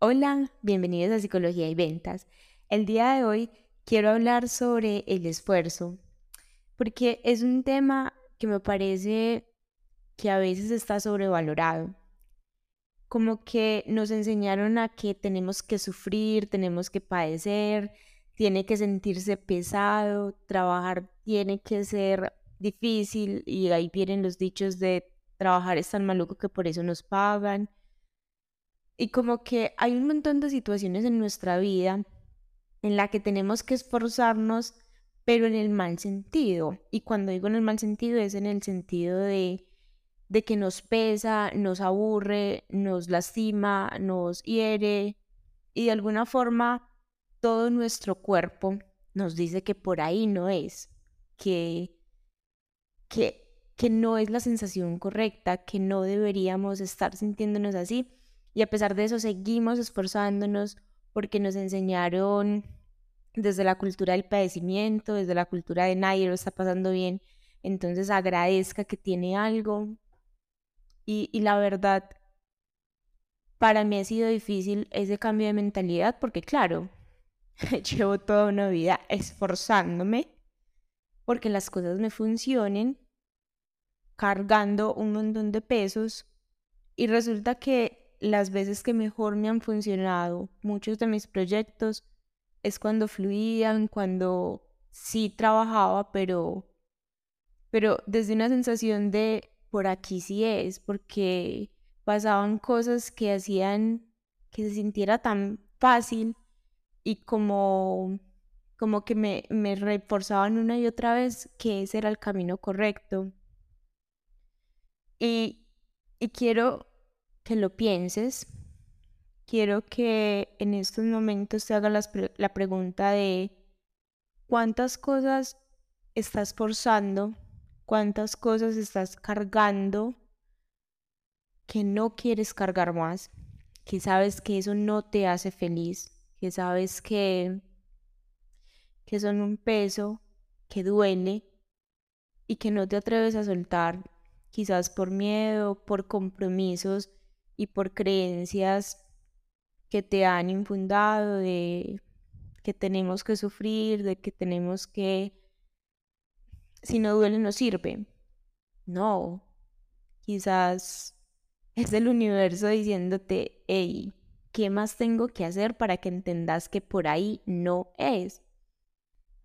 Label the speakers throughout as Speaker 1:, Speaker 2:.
Speaker 1: Hola, bienvenidos a Psicología y Ventas. El día de hoy quiero hablar sobre el esfuerzo, porque es un tema que me parece que a veces está sobrevalorado. Como que nos enseñaron a que tenemos que sufrir, tenemos que padecer, tiene que sentirse pesado, trabajar tiene que ser difícil y ahí vienen los dichos de trabajar es tan maluco que por eso nos pagan. Y como que hay un montón de situaciones en nuestra vida en la que tenemos que esforzarnos, pero en el mal sentido. Y cuando digo en el mal sentido es en el sentido de, de que nos pesa, nos aburre, nos lastima, nos hiere y de alguna forma todo nuestro cuerpo nos dice que por ahí no es, que, que, que no es la sensación correcta, que no deberíamos estar sintiéndonos así y a pesar de eso seguimos esforzándonos porque nos enseñaron desde la cultura del padecimiento, desde la cultura de nadie lo está pasando bien, entonces agradezca que tiene algo. Y, la verdad, para mí ha sido difícil ese cambio de mentalidad porque claro, llevo toda una vida esforzándome porque las cosas me funcionen, cargando un montón de pesos y resulta que las veces que mejor me han funcionado muchos de mis proyectos es cuando fluían, cuando sí trabajaba, pero, pero desde una sensación de por aquí sí es, porque pasaban cosas que hacían que se sintiera tan fácil y como, como que me, me reforzaban una y otra vez que ese era el camino correcto. Y, y quiero que lo pienses. Quiero que en estos momentos te hagas la pregunta de cuántas cosas estás forzando, cuántas cosas estás cargando que no quieres cargar más, que sabes que eso no te hace feliz, que sabes que, que son un peso que duele y que no te atreves a soltar, quizás por miedo, por compromisos y por creencias que te han infundado de que tenemos que sufrir, de que tenemos que, si no duele no sirve. No, quizás es el universo diciéndote, hey, ¿qué más tengo que hacer para que entendas que por ahí no es?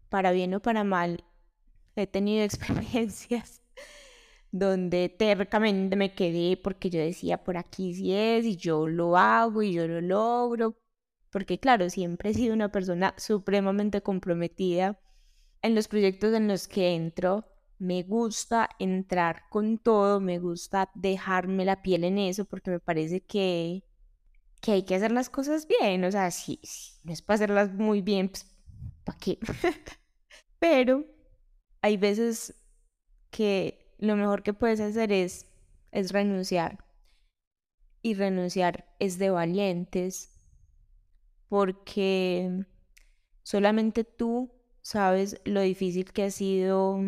Speaker 1: Para bien o para mal, he tenido experiencias donde tercamente me quedé porque yo decía por aquí sí es y yo lo hago y yo lo logro, porque claro, siempre he sido una persona supremamente comprometida en los proyectos en los que entro. Me gusta entrar con todo, me gusta dejarme la piel en eso porque me parece que, que hay que hacer las cosas bien, o sea, si, no es para hacerlas muy bien, pues, ¿para qué? Pero hay veces que lo mejor que puedes hacer es, es renunciar. Y renunciar es de valientes porque solamente tú sabes lo difícil que ha sido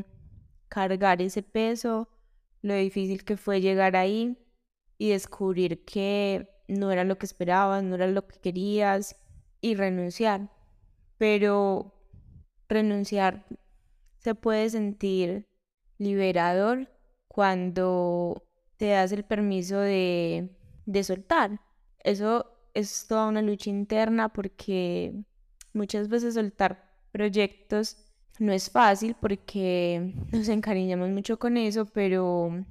Speaker 1: cargar ese peso, lo difícil que fue llegar ahí y descubrir que no era lo que esperabas, no era lo que querías y renunciar. Pero renunciar se puede sentir liberador cuando te das el permiso de, de soltar. Eso es toda una lucha interna porque muchas veces soltar proyectos no es fácil porque nos encariñamos mucho con eso, pero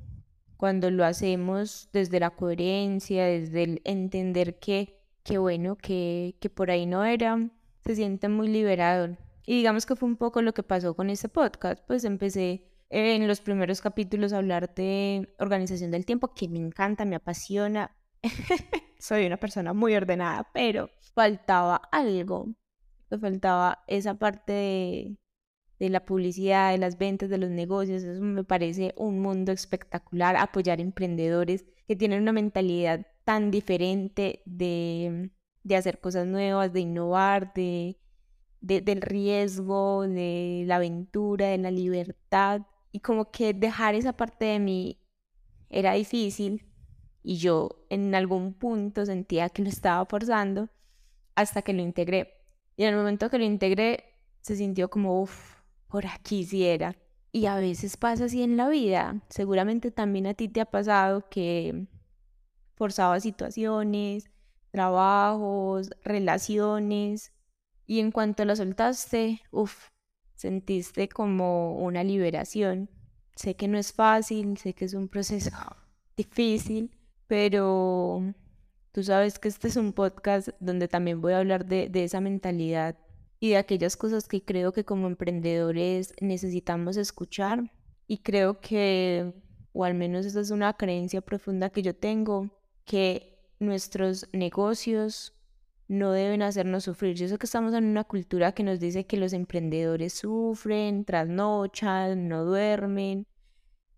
Speaker 1: cuando lo hacemos desde la coherencia, desde el entender que, que bueno, que, que por ahí no era, se siente muy liberador. Y digamos que fue un poco lo que pasó con este podcast, pues empecé en los primeros capítulos hablar de organización del tiempo, que me encanta, me apasiona. Soy una persona muy ordenada, pero faltaba algo. Me faltaba esa parte de, de la publicidad, de las ventas, de los negocios. Eso me parece un mundo espectacular. Apoyar emprendedores que tienen una mentalidad tan diferente de, de hacer cosas nuevas, de innovar, de, de, del riesgo, de la aventura, de la libertad y como que dejar esa parte de mí era difícil y yo en algún punto sentía que lo estaba forzando hasta que lo integré. Y en el momento que lo integré se sintió como, uff, por aquí si era. Y a veces pasa así en la vida. Seguramente también a ti te ha pasado que forzaba situaciones, trabajos, relaciones, y en cuanto lo soltaste, uff, sentiste como una liberación. Sé que no es fácil, sé que es un proceso difícil, pero tú sabes que este es un podcast donde también voy a hablar de, de esa mentalidad y de aquellas cosas que creo que como emprendedores necesitamos escuchar. Y creo que, o al menos esa es una creencia profunda que yo tengo, que nuestros negocios no deben hacernos sufrir. Yo sé que estamos en una cultura que nos dice que los emprendedores sufren, trasnochan, no duermen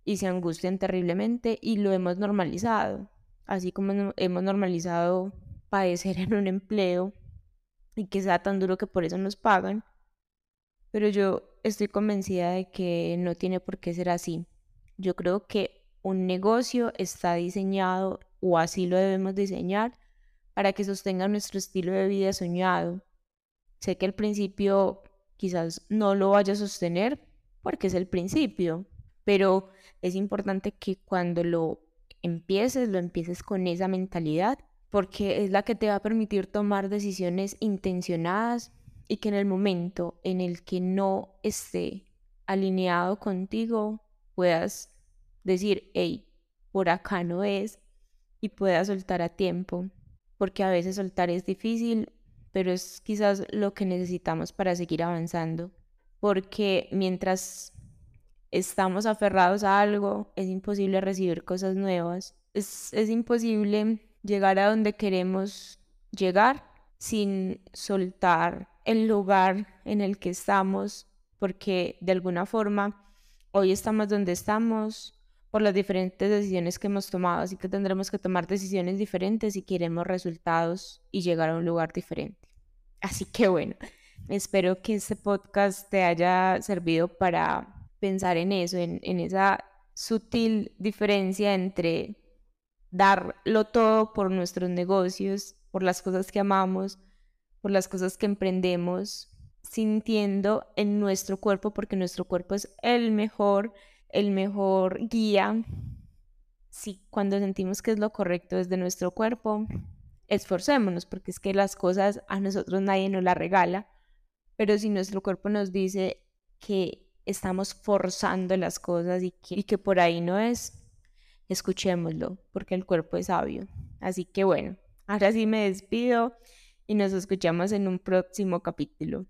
Speaker 1: y se angustian terriblemente y lo hemos normalizado, así como hemos normalizado padecer en un empleo y que sea tan duro que por eso nos pagan. Pero yo estoy convencida de que no tiene por qué ser así. Yo creo que un negocio está diseñado o así lo debemos diseñar para que sostenga nuestro estilo de vida soñado. Sé que al principio quizás no lo vaya a sostener porque es el principio, pero es importante que cuando lo empieces, lo empieces con esa mentalidad, porque es la que te va a permitir tomar decisiones intencionadas y que en el momento en el que no esté alineado contigo puedas decir, hey, por acá no es y puedas soltar a tiempo porque a veces soltar es difícil, pero es quizás lo que necesitamos para seguir avanzando, porque mientras estamos aferrados a algo, es imposible recibir cosas nuevas, es, es imposible llegar a donde queremos llegar sin soltar el lugar en el que estamos, porque de alguna forma hoy estamos donde estamos por las diferentes decisiones que hemos tomado, así que tendremos que tomar decisiones diferentes si queremos resultados y llegar a un lugar diferente. Así que bueno, espero que este podcast te haya servido para pensar en eso, en, esa sutil diferencia entre darlo todo por nuestros negocios, por las cosas que amamos, por las cosas que emprendemos, sintiendo en nuestro cuerpo, porque nuestro cuerpo es el mejor el mejor guía, si cuando sentimos que es lo correcto desde nuestro cuerpo, esforcémonos, porque es que las cosas a nosotros nadie nos las regala, pero si nuestro cuerpo nos dice que estamos forzando las cosas y que, y que por ahí no es, escuchémoslo, porque el cuerpo es sabio. Así que bueno, ahora sí me despido y nos escuchamos en un próximo capítulo.